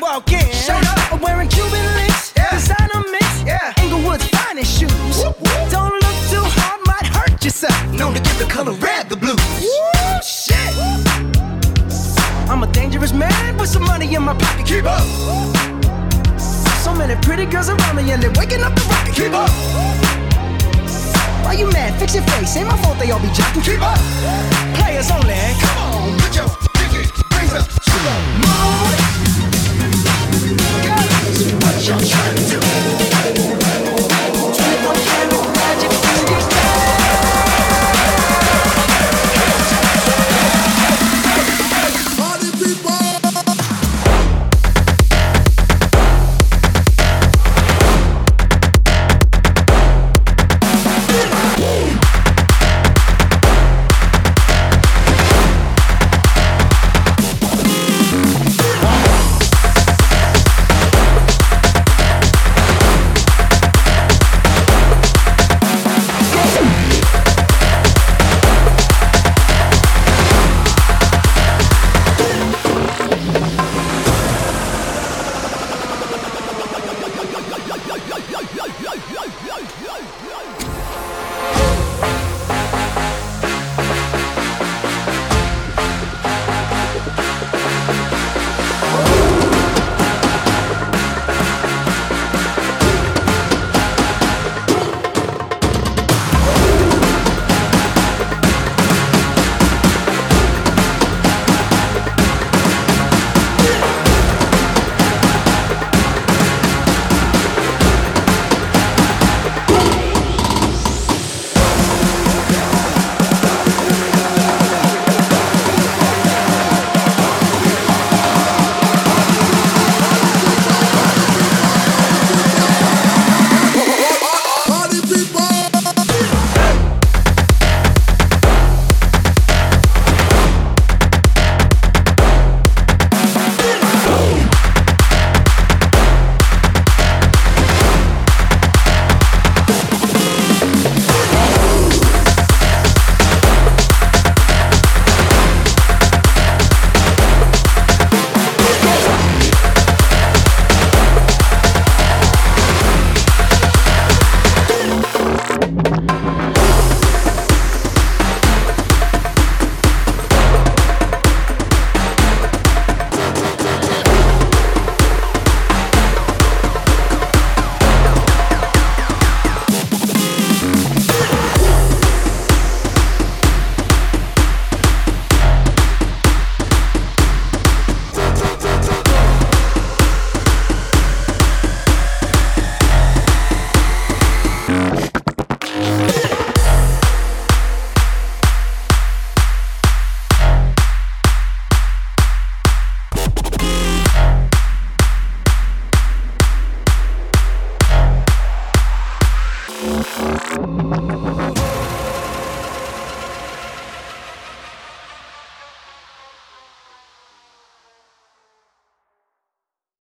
walk in. Showed up. I'm wearing Cuban links. Yeah. Designer mix. Yeah. Inglewood's finest shoes. Whoop, whoop. Don't look too hard, might hurt yourself. Known to give the color red the blues. Woo, shit. I'm a dangerous man with some money in my pocket. Keep up. So many pretty girls around me and they're waking up the rocket. Keep up. Why you mad? Fix your face. Ain't my fault they all be jocking. Keep up. Players only. Come on, put your